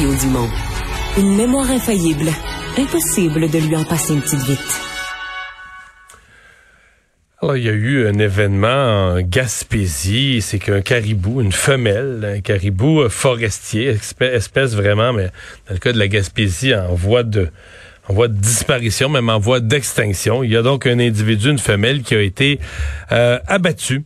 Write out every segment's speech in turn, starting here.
Une mémoire infaillible. Impossible de lui en passer une petite vite. Alors, il y a eu un événement en Gaspésie, c'est qu'un caribou, une femelle, un caribou forestier, espèce vraiment, mais dans le cas de la Gaspésie, en voie de, en voie de disparition, même en voie d'extinction. Il y a donc un individu, une femelle, qui a été euh, abattu.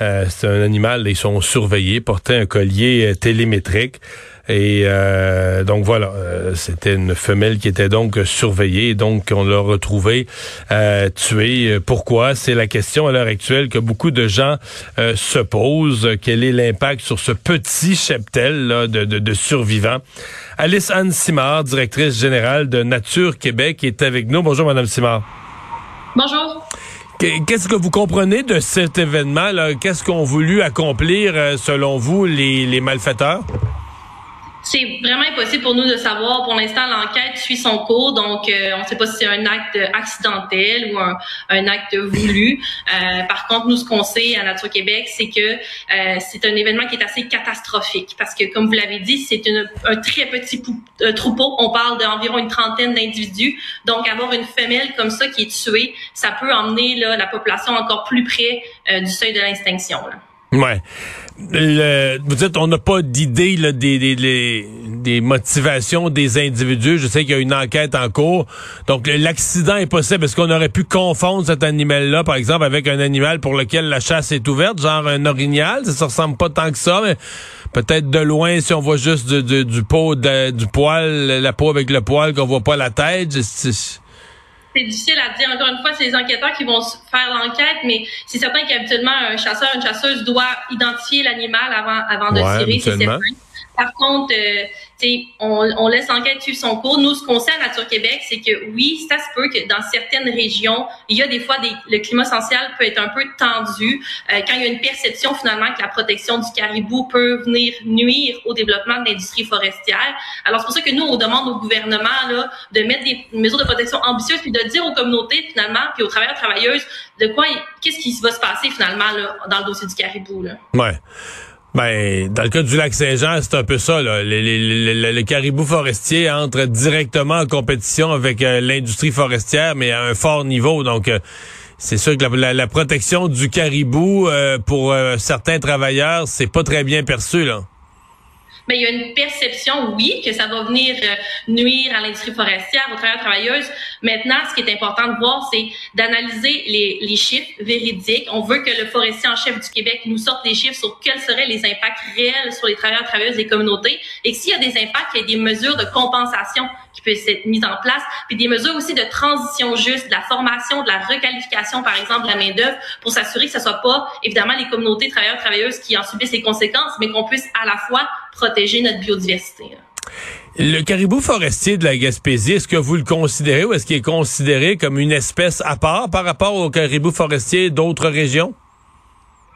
Euh, c'est un animal, ils sont surveillés, portait un collier euh, télémétrique. Et euh, donc voilà, euh, c'était une femelle qui était donc surveillée, donc on l'a retrouvée euh, tuée. Pourquoi? C'est la question à l'heure actuelle que beaucoup de gens se posent. Quel est l'impact sur ce petit cheptel là, de, de, de, survivants? Alice Anne Simard, directrice générale de Nature Québec, est avec nous. Bonjour, Madame Simard. Bonjour. Qu'est-ce que vous comprenez de cet événement? Qu'est-ce qu'ont voulu accomplir, selon vous, les, les malfaiteurs? C'est vraiment impossible pour nous de savoir. Pour l'instant, l'enquête suit son cours, donc euh, on ne sait pas si c'est un acte accidentel ou un, un acte voulu. Euh, par contre, nous, ce qu'on sait à Nature Québec, c'est que euh, c'est un événement qui est assez catastrophique parce que, comme vous l'avez dit, c'est un très petit troupeau. On parle d'environ une trentaine d'individus. Donc, avoir une femelle comme ça qui est tuée, ça peut emmener là, la population encore plus près du seuil de l'extinction. Ouais. Le, vous dites, on n'a pas d'idée des, des, des, motivations des individus. Je sais qu'il y a une enquête en cours. Donc, l'accident est possible. Est-ce qu'on aurait pu confondre cet animal-là, par exemple, avec un animal pour lequel la chasse est ouverte, genre un orignal? Ça, ça ressemble pas tant que ça, mais peut-être de loin, si on voit juste du, du, du pot, du poil, la peau avec le poil, qu'on voit pas la tête c'est difficile à dire. Encore une fois, c'est les enquêteurs qui vont faire l'enquête, mais c'est certain qu'habituellement, un chasseur, une chasseuse doit identifier l'animal avant, avant de tirer, c'est certain. Par contre, euh, on, laisse l'enquête suivre son cours. Nous, ce qu'on sait à Nature Québec, c'est que oui, ça se peut que dans certaines régions, il y a des fois le climat social peut être un peu tendu euh, quand il y a une perception finalement que la protection du caribou peut venir nuire au développement de l'industrie forestière. Alors c'est pour ça que nous, on demande au gouvernement de mettre des mesures de protection ambitieuses puis de dire aux communautés finalement puis aux travailleurs travailleuses de quoi qu'est-ce qui va se passer finalement dans le dossier du caribou là. Ben, dans le cas du lac Saint-Jean, c'est un peu ça. Là. Les, caribous forestiers entrent directement en compétition avec euh, l'industrie forestière, mais à un fort niveau. Donc, euh, c'est sûr que la, la, protection du caribou euh, pour certains travailleurs, c'est pas très bien perçu. là mais il y a une perception, oui, que ça va venir euh, nuire à l'industrie forestière, aux travailleurs travailleuses. Maintenant, ce qui est important de voir, c'est d'analyser les, chiffres véridiques. On veut que le forestier en chef du Québec nous sorte des chiffres sur quels seraient les impacts réels sur les travailleurs travailleuses des communautés et s'il y a des impacts, il y a des mesures de compensation qui peuvent être mises en place, puis des mesures aussi de transition juste, de la formation, de la requalification, par exemple, de la main-d'œuvre, pour s'assurer que ce soit pas, évidemment, les communautés travailleurs travailleuses qui en subissent les conséquences, mais qu'on puisse à la fois protéger notre biodiversité. Le caribou forestier de la Gaspésie, est-ce que vous le considérez ou est-ce qu'il est considéré comme une espèce à part par rapport au caribou forestier d'autres régions?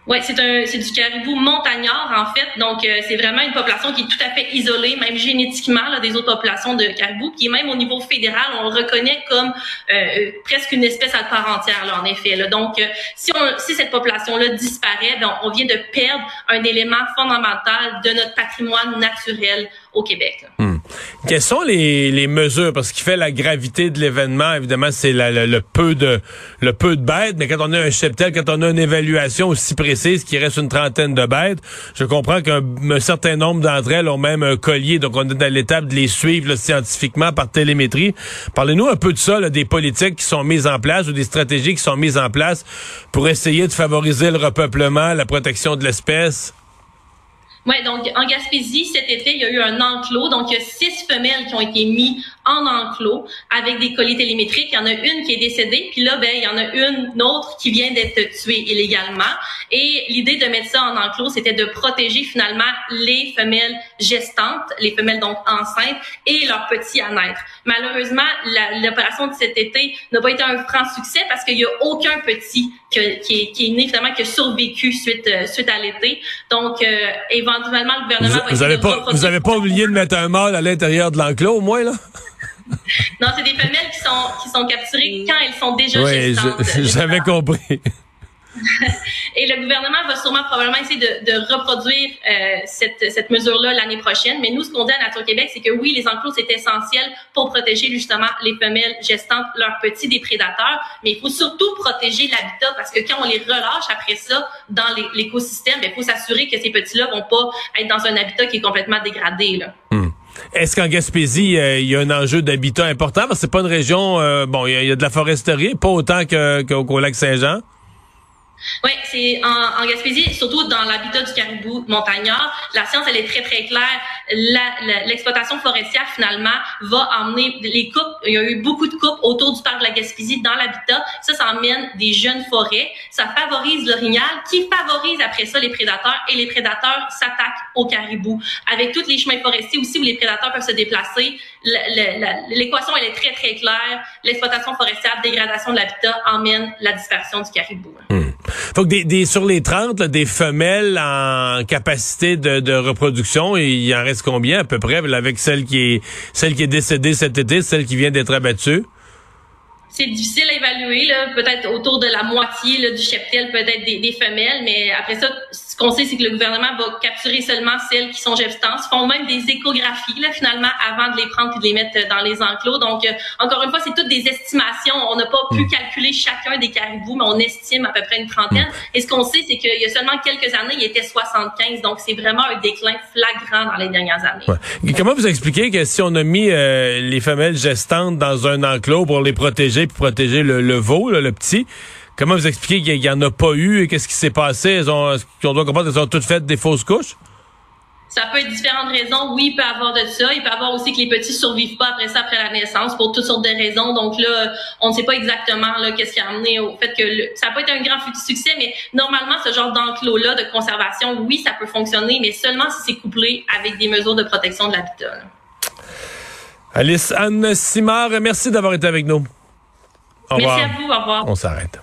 Oui, c'est un c'est du caribou montagnard en fait, donc euh, c'est vraiment une population qui est tout à fait isolée, même génétiquement là, des autres populations de caribou, qui même au niveau fédéral, on le reconnaît comme euh, euh, presque une espèce à part entière là, en effet. Donc si on si cette population là disparaît, ben, on vient de perdre un élément fondamental de notre patrimoine naturel au Québec. Hmm. Quelles sont les, les mesures? Parce qu'il fait la gravité de l'événement évidemment c'est le peu de le peu de bêtes mais quand on a un cheptel quand on a une évaluation aussi précise qu'il reste une trentaine de bêtes je comprends qu'un certain nombre d'entre elles ont même un collier donc on est dans l'étape de les suivre scientifiquement par télémétrie. Parlez-nous un peu de ça des politiques qui sont mises en place ou des stratégies qui sont mises en place pour essayer de favoriser le repeuplement la protection de l'espèce oui, donc en Gaspésie, cet été, il y a eu un enclos. Donc, il y a six femelles qui ont été mises en enclos avec des colis télémétriques. Il y en a une qui est décédée, puis là, ben, il y en a une autre qui vient d'être tuée illégalement. Et l'idée de mettre ça en enclos, c'était de protéger finalement les femelles gestantes, les femelles donc enceintes et leurs petits à naître. Malheureusement, l'opération de cet été n'a pas été un franc succès parce qu'il y a aucun petit qui, est, qui est né finalement qui a survécu suite euh, suite à l'été. Donc, euh, éventuellement, le gouvernement vous, va vous pas, vous avez pas oublié de mettre un mâle à l'intérieur de l'enclos au moins là? non, c'est des femelles qui sont, qui sont capturées quand elles sont déjà oui, gestantes. J'avais compris. Et le gouvernement va sûrement probablement essayer de, reproduire euh, cette, cette mesure-là l'année prochaine. Mais nous, ce qu'on dit à Nature Québec, c'est que oui, les enclos, c'est essentiel pour protéger justement les femelles gestantes, leurs petits des prédateurs. Mais il faut surtout protéger l'habitat parce que quand on les relâche après ça dans l'écosystème, ben, il faut s'assurer que ces petits-là vont pas être dans un habitat qui est complètement dégradé. Là. Hmm. Est-ce qu'en Gaspésie, euh, il y a un enjeu d'habitat important? Parce que c'est pas une région, euh, bon, il y, a de la foresterie, pas autant qu'au lac Saint-Jean. Oui, c'est en, Gaspésie, surtout dans l'habitat du caribou montagnard, la science elle est très très claire. L'exploitation forestière finalement va emmener les coupes. Il y a eu beaucoup de coupes autour du parc de la Gaspésie dans l'habitat. Ça, ça emmène des jeunes forêts. Ça favorise l'orignal, qui favorise après ça les prédateurs et les prédateurs s'attaquent au caribou. Avec tous les chemins forestiers aussi où les prédateurs peuvent se déplacer, l'équation elle est très très claire. L'exploitation forestière, dégradation de l'habitat emmène la dispersion du caribou. Faut que des, sur les 30, des femelles en capacité de, reproduction, il en reste combien à peu près avec celle qui est celle qui est décédée cet été, celle qui vient d'être abattue? c'est difficile à évaluer, peut-être autour de la moitié là, du cheptel, peut-être des, des, femelles, mais après ça, qu'on sait, c'est que le gouvernement va capturer seulement celles qui sont gestantes, font même des échographies là, finalement avant de les prendre et de les mettre dans les enclos. Donc, euh, encore une fois, c'est toutes des estimations. On n'a pas pu hmm. calculer chacun des caribous, mais on estime à peu près une trentaine. Hmm. Et ce qu'on sait, c'est qu'il y a seulement quelques années, il était 75, donc c'est vraiment un déclin flagrant dans les dernières années. Comment vous expliquez que si on a mis euh, les femelles gestantes dans un enclos pour les protéger, pour protéger le, veau, le petit. Comment vous expliquez qu'il n'y en a pas eu et qu'est-ce qui s'est passé? Elles ont, on doit comprendre qu'elles ont toutes fait des fausses couches? Ça peut être différentes raisons. Oui, il peut y avoir de ça. Il peut y avoir aussi que les petits survivent pas après ça, après la naissance, pour toutes sortes de raisons. Donc là, on ne sait pas exactement là qu'est-ce qui a amené au fait que ça peut être un grand succès, mais normalement, ce genre d'enclos-là de conservation, oui, ça peut fonctionner, mais seulement si c'est couplé avec des mesures de protection de l'habitat. Alice Anne Simard, merci d'avoir été avec nous. Merci à vous. Au revoir. On s'arrête.